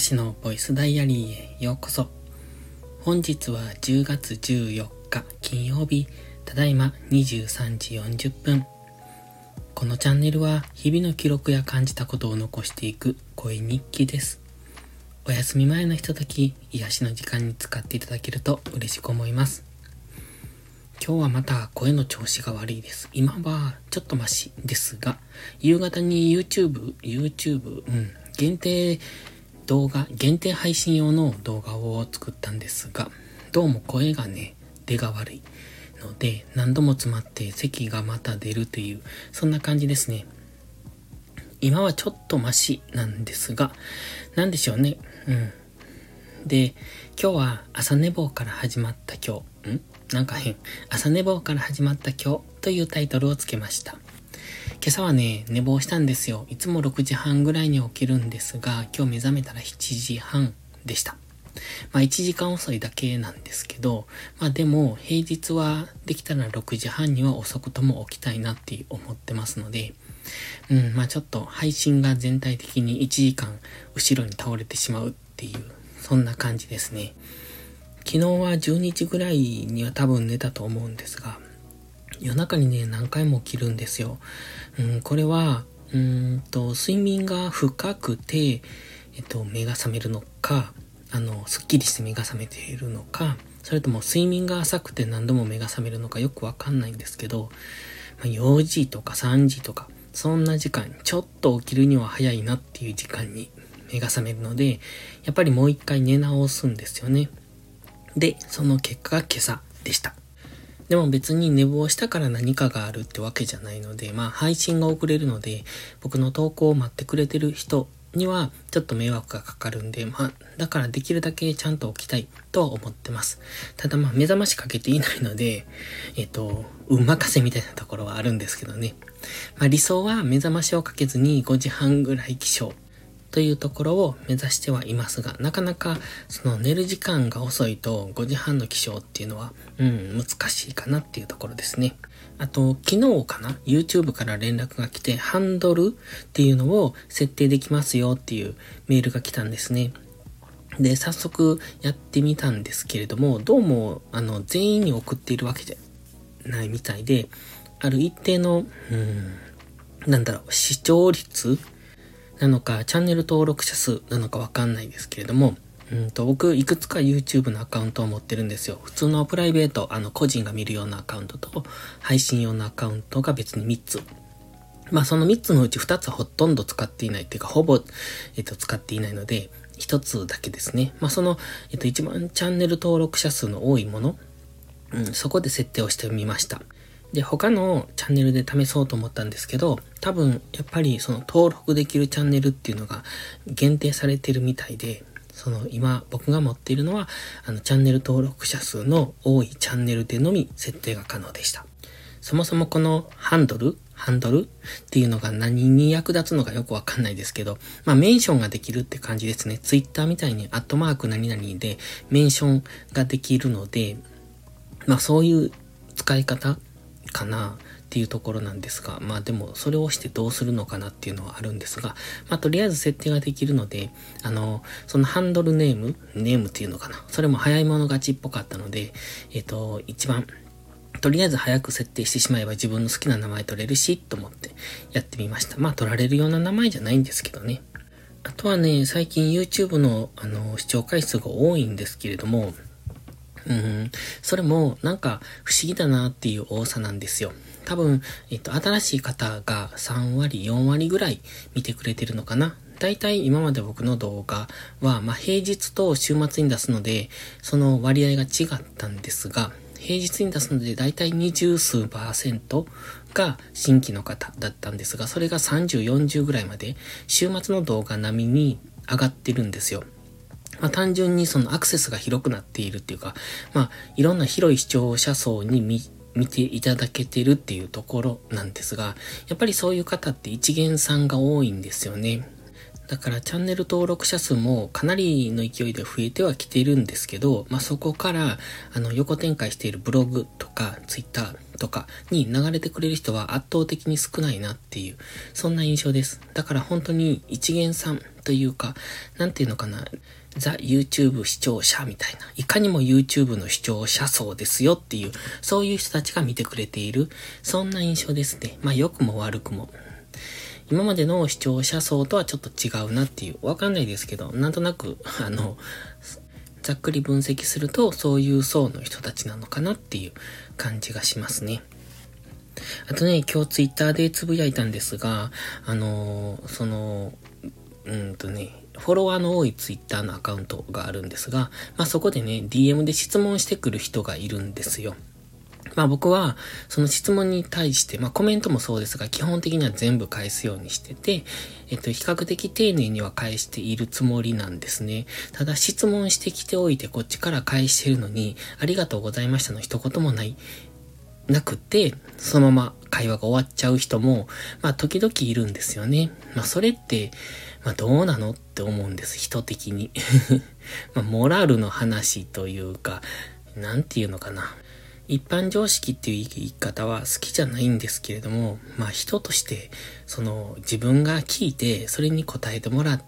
かしのボイスダイアリーへようこそ。本日は10月14日金曜日、ただいま23時40分。このチャンネルは日々の記録や感じたことを残していく声日記です。お休み前のひととき、癒しの時間に使っていただけると嬉しく思います。今日はまた声の調子が悪いです。今はちょっとマシですが、夕方に YouTube、YouTube、うん、限定動画、限定配信用の動画を作ったんですが、どうも声がね、出が悪いので、何度も詰まって咳がまた出るという、そんな感じですね。今はちょっとマシなんですが、なんでしょうね。うん。で、今日は朝寝坊から始まった今日、ん？なんか変。朝寝坊から始まった今日というタイトルをつけました。今朝はね、寝坊したんですよ。いつも6時半ぐらいに起きるんですが、今日目覚めたら7時半でした。まあ1時間遅いだけなんですけど、まあでも平日はできたら6時半には遅くとも起きたいなって思ってますので、うん、まあちょっと配信が全体的に1時間後ろに倒れてしまうっていう、そんな感じですね。昨日は12時ぐらいには多分寝たと思うんですが、夜中にね、何回も起きるんですよ。うん、これは、うんと、睡眠が深くて、えっと、目が覚めるのか、あの、すっきりして目が覚めているのか、それとも睡眠が浅くて何度も目が覚めるのかよくわかんないんですけど、まあ、4時とか3時とか、そんな時間、ちょっと起きるには早いなっていう時間に目が覚めるので、やっぱりもう一回寝直すんですよね。で、その結果が今朝でした。でも別に寝坊したから何かがあるってわけじゃないので、まあ配信が遅れるので、僕の投稿を待ってくれてる人にはちょっと迷惑がかかるんで、まあだからできるだけちゃんと起きたいとは思ってます。ただまあ目覚ましかけていないので、えっと、運任せみたいなところはあるんですけどね。まあ理想は目覚ましをかけずに5時半ぐらい起床というところを目指してはいますが、なかなかその寝る時間が遅いと5時半の起床っていうのは、うん、難しいかなっていうところですね。あと、昨日かな ?YouTube から連絡が来て、ハンドルっていうのを設定できますよっていうメールが来たんですね。で、早速やってみたんですけれども、どうも、あの、全員に送っているわけじゃないみたいで、ある一定の、うん、なんだろう、視聴率なのか、チャンネル登録者数なのかわかんないですけれども、うんと、僕、いくつか YouTube のアカウントを持ってるんですよ。普通のプライベート、あの、個人が見るようなアカウントと、配信用のアカウントが別に3つ。まあ、その3つのうち2つはほとんど使っていないっていうか、ほぼ、えっと、使っていないので、1つだけですね。まあ、その、えっと、一番チャンネル登録者数の多いもの、うん、そこで設定をしてみました。で、他のチャンネルで試そうと思ったんですけど、多分、やっぱりその登録できるチャンネルっていうのが限定されてるみたいで、その今僕が持っているのは、あのチャンネル登録者数の多いチャンネルでのみ設定が可能でした。そもそもこのハンドルハンドルっていうのが何に役立つのかよくわかんないですけど、まあメンションができるって感じですね。ツイッターみたいにアットマーク何々でメンションができるので、まあそういう使い方かなっていうところなんですが、まあでもそれをしてどうするのかなっていうのはあるんですが、まあとりあえず設定ができるので、あの、そのハンドルネーム、ネームっていうのかな。それも早い者勝ちっぽかったので、えっ、ー、と、一番、とりあえず早く設定してしまえば自分の好きな名前取れるし、と思ってやってみました。まあ取られるような名前じゃないんですけどね。あとはね、最近 YouTube のあの視聴回数が多いんですけれども、うん、それもなんか不思議だなっていう多さなんですよ。多分、えっと、新しい方が3割、4割ぐらい見てくれてるのかな。大体今まで僕の動画は、まあ、平日と週末に出すので、その割合が違ったんですが、平日に出すので大体20数パーセントが新規の方だったんですが、それが30、40ぐらいまで週末の動画並みに上がってるんですよ。まあ、単純にそのアクセスが広くなっているっていうか、まあ、いろんな広い視聴者層に見、見ていただけてるっていうところなんですが、やっぱりそういう方って一元さんが多いんですよね。だからチャンネル登録者数もかなりの勢いで増えてはきているんですけど、まあ、そこからあの横展開しているブログとかツイッターとかに流れてくれる人は圧倒的に少ないなっていう、そんな印象です。だから本当に一元さんというか、なんていうのかな、ザ・ YouTube 視聴者みたいな、いかにも YouTube の視聴者層ですよっていう、そういう人たちが見てくれている、そんな印象ですね。まあ良くも悪くも。今までの視聴者層とはちょっと違うなっていう、わかんないですけど、なんとなく、あの、ざっくり分析すると、そういう層の人たちなのかなっていう感じがしますね。あとね、今日ツイッターでつぶやいたんですが、あの、その、うんとね、フォロワーの多いツイッターのアカウントがあるんですが、まあそこでね、DM で質問してくる人がいるんですよ。まあ僕は、その質問に対して、まあコメントもそうですが、基本的には全部返すようにしてて、えっと、比較的丁寧には返しているつもりなんですね。ただ質問してきておいて、こっちから返してるのに、ありがとうございましたの一言もない、なくて、そのまま会話が終わっちゃう人も、まあ時々いるんですよね。まあそれって、まあどうなのって思うんです、人的に。まあモラルの話というか、なんていうのかな。一般常識っていう言い方は好きじゃないんですけれども、まあ人として、その自分が聞いて、それに答えてもら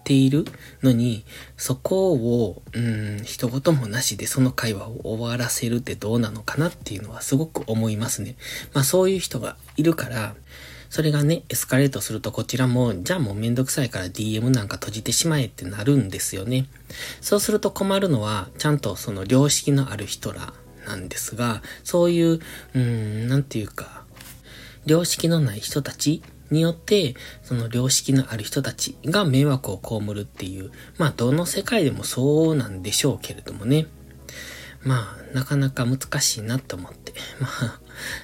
っているのに、そこを、うん、一言もなしでその会話を終わらせるってどうなのかなっていうのはすごく思いますね。まあそういう人がいるから、それがね、エスカレートするとこちらも、じゃあもうめんどくさいから DM なんか閉じてしまえってなるんですよね。そうすると困るのは、ちゃんとその良識のある人らなんですが、そういう、うーん、なんていうか、良識のない人たちによって、その良識のある人たちが迷惑を被るっていう、まあ、どの世界でもそうなんでしょうけれどもね。まあ、なかなか難しいなと思って。まあ、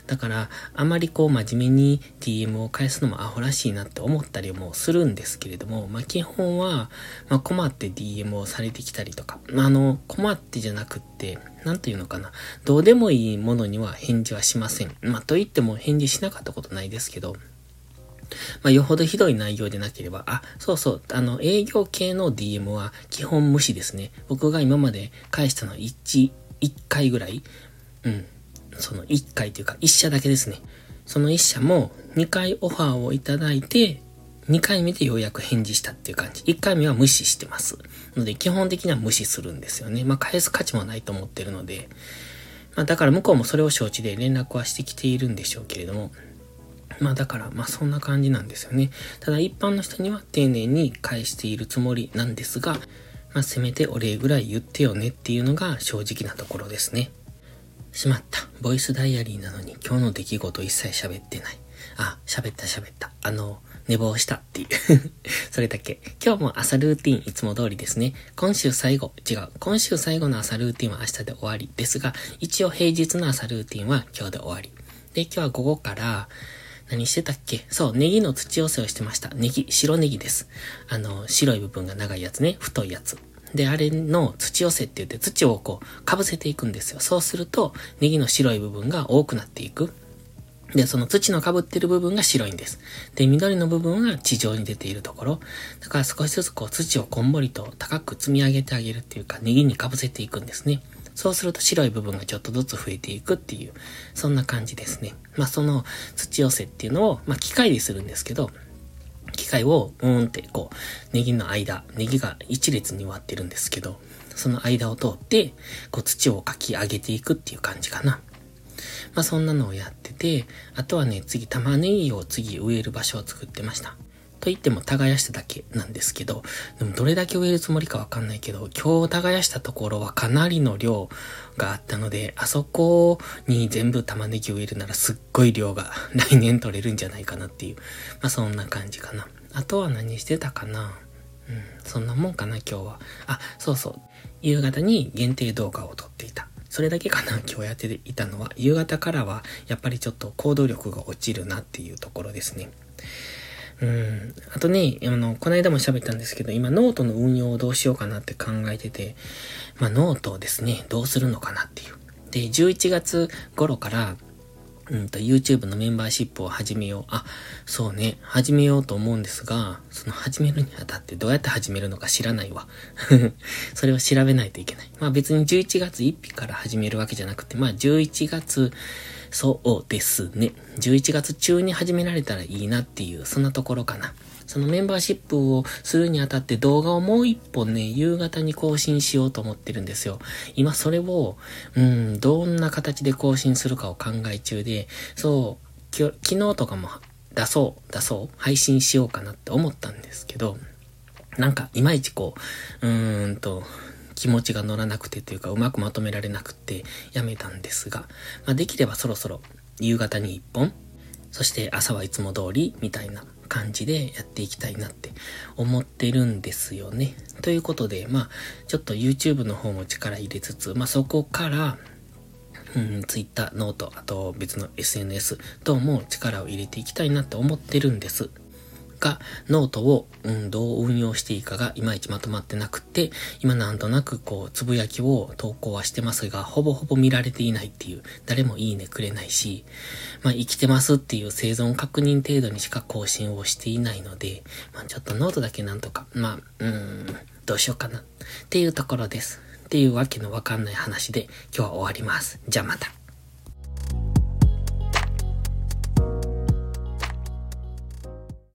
だから、あまりこう真面目に DM を返すのもアホらしいなって思ったりもするんですけれども、まあ基本は、まあ困って DM をされてきたりとか、まああの、困ってじゃなくって、なんていうのかな。どうでもいいものには返事はしません。まあと言っても返事しなかったことないですけど、まあ、よほどひどい内容でなければ、あ、そうそう、あの、営業系の DM は基本無視ですね。僕が今まで返したの1、1回ぐらい。うん。その1回というか1社だけですね。その1社も2回オファーをいただいて、2回目でようやく返事したっていう感じ。1回目は無視してます。ので、基本的には無視するんですよね。まあ、返す価値もないと思ってるので。まあ、だから向こうもそれを承知で連絡はしてきているんでしょうけれども。まあだから、まあそんな感じなんですよね。ただ一般の人には丁寧に返しているつもりなんですが、まあせめてお礼ぐらい言ってよねっていうのが正直なところですね。しまった。ボイスダイアリーなのに今日の出来事一切喋ってない。あ、喋った喋った。あの、寝坊したっていう それだけ。今日も朝ルーティンいつも通りですね。今週最後、違う。今週最後の朝ルーティンは明日で終わりですが、一応平日の朝ルーティンは今日で終わり。で、今日は午後から、何してたっけ？そう、ネギの土寄せをしてました。ネギ、白ネギです。あの、白い部分が長いやつね。太いやつ。で、あれの土寄せって言って土をこう、被せていくんですよ。そうすると、ネギの白い部分が多くなっていく。で、その土の被ってる部分が白いんです。で、緑の部分が地上に出ているところ。だから少しずつこう土をこんもりと高く積み上げてあげるっていうか、ネギに被せていくんですね。そうすると白い部分がちょっとずつ増えていくっていう、そんな感じですね。まあその土寄せっていうのを、まあ機械でするんですけど、機械を、うーんって、こう、ネギの間、ネギが一列に割ってるんですけど、その間を通って、こう土をかき上げていくっていう感じかな。まあそんなのをやってて、あとはね、次玉ねぎを次植える場所を作ってました。と言っても耕しただけなんですけど、でもどれだけ植えるつもりかわかんないけど、今日耕したところはかなりの量があったので、あそこに全部玉ねぎ植えるならすっごい量が 来年取れるんじゃないかなっていう、まあそんな感じかな。あとは何してたかな？うん、そんなもんかな今日は。あ、そうそう。夕方に限定動画を撮っていた。それだけかな今日やっていたのは。夕方からはやっぱりちょっと行動力が落ちるなっていうところですね。うん。あとね、あの、この間も喋ったんですけど、今ノートの運用をどうしようかなって考えてて、まあノートをですね、どうするのかなっていう。で、11月頃から、うんと、YouTube のメンバーシップを始めよう。あ、そうね、始めようと思うんですが、その始めるにあたってどうやって始めるのか知らないわ。それを調べないといけない。まあ別に11月1日から始めるわけじゃなくて、まあ11月そうですね。11月中に始められたらいいなっていう、そんなところかな。そのメンバーシップをするにあたって動画をもう一本ね、夕方に更新しようと思ってるんですよ。今それを、うん、どんな形で更新するかを考え中で、そう、昨日とかも出そう、出そう、配信しようかなって思ったんですけど、なんか、いまいちこう、うーんと、気持ちが乗らなくてというか、うまくまとめられなくて、やめたんですが、まあ、できればそろそろ、夕方に一本、そして朝はいつも通り、みたいな感じでやっていきたいなって思ってるんですよね。ということで、まあ、ちょっと YouTube の方も力入れつつ、まあ、そこから、うん、Twitter、ノート、あと別の SNS 等も力を入れていきたいなって思ってるんです。が、ノートを、うん、どう運用していいかがいまいちまとまってなくて、今なんとなくこう、つぶやきを投稿はしてますが、ほぼほぼ見られていないっていう、誰もいいねくれないし、まあ生きてますっていう生存確認程度にしか更新をしていないので、まあちょっとノートだけなんとか、まあ、うん、どうしようかなっていうところです。っていうわけのわかんない話で今日は終わります。じゃあまた。